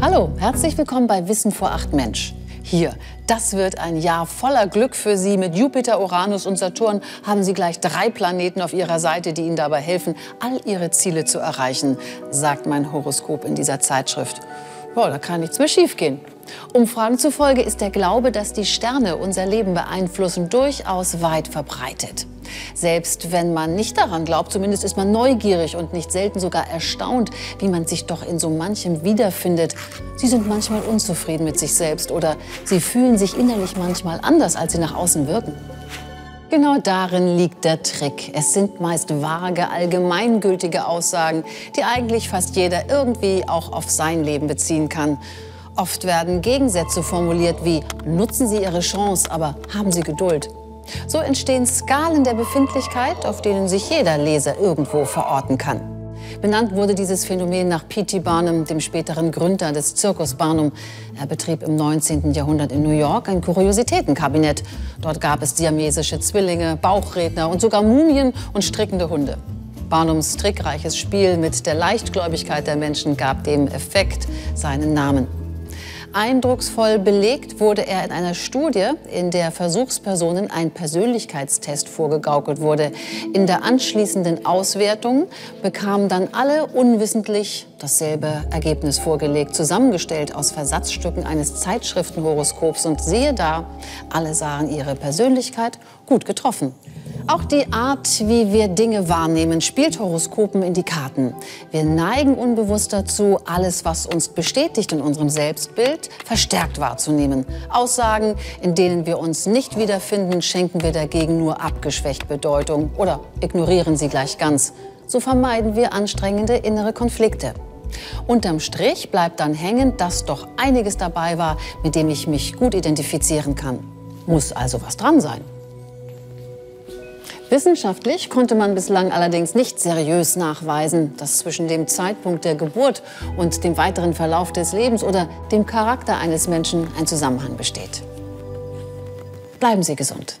Hallo, herzlich willkommen bei Wissen vor acht Mensch. Hier, das wird ein Jahr voller Glück für Sie. Mit Jupiter, Uranus und Saturn haben Sie gleich drei Planeten auf Ihrer Seite, die Ihnen dabei helfen, all Ihre Ziele zu erreichen, sagt mein Horoskop in dieser Zeitschrift. Boah, da kann nichts mehr schiefgehen. Umfragen zufolge ist der Glaube, dass die Sterne unser Leben beeinflussen, durchaus weit verbreitet. Selbst wenn man nicht daran glaubt, zumindest ist man neugierig und nicht selten sogar erstaunt, wie man sich doch in so manchem wiederfindet. Sie sind manchmal unzufrieden mit sich selbst oder sie fühlen sich innerlich manchmal anders, als sie nach außen wirken. Genau darin liegt der Trick. Es sind meist vage, allgemeingültige Aussagen, die eigentlich fast jeder irgendwie auch auf sein Leben beziehen kann. Oft werden Gegensätze formuliert wie nutzen Sie Ihre Chance, aber haben Sie Geduld. So entstehen Skalen der Befindlichkeit, auf denen sich jeder Leser irgendwo verorten kann. Benannt wurde dieses Phänomen nach P.T. Barnum, dem späteren Gründer des Zirkus Barnum. Er betrieb im 19. Jahrhundert in New York ein Kuriositätenkabinett. Dort gab es siamesische Zwillinge, Bauchredner und sogar Mumien und strickende Hunde. Barnums trickreiches Spiel mit der Leichtgläubigkeit der Menschen gab dem Effekt seinen Namen. Eindrucksvoll belegt wurde er in einer Studie, in der Versuchspersonen ein Persönlichkeitstest vorgegaukelt wurde. In der anschließenden Auswertung bekamen dann alle unwissentlich dasselbe Ergebnis vorgelegt, zusammengestellt aus Versatzstücken eines Zeitschriftenhoroskops. Und siehe da, alle sahen ihre Persönlichkeit gut getroffen. Auch die Art, wie wir Dinge wahrnehmen, spielt Horoskopen in die Karten. Wir neigen unbewusst dazu, alles, was uns bestätigt in unserem Selbstbild, verstärkt wahrzunehmen. Aussagen, in denen wir uns nicht wiederfinden, schenken wir dagegen nur abgeschwächt Bedeutung oder ignorieren sie gleich ganz. So vermeiden wir anstrengende innere Konflikte. Unterm Strich bleibt dann hängen, dass doch einiges dabei war, mit dem ich mich gut identifizieren kann. Muss also was dran sein. Wissenschaftlich konnte man bislang allerdings nicht seriös nachweisen, dass zwischen dem Zeitpunkt der Geburt und dem weiteren Verlauf des Lebens oder dem Charakter eines Menschen ein Zusammenhang besteht. Bleiben Sie gesund.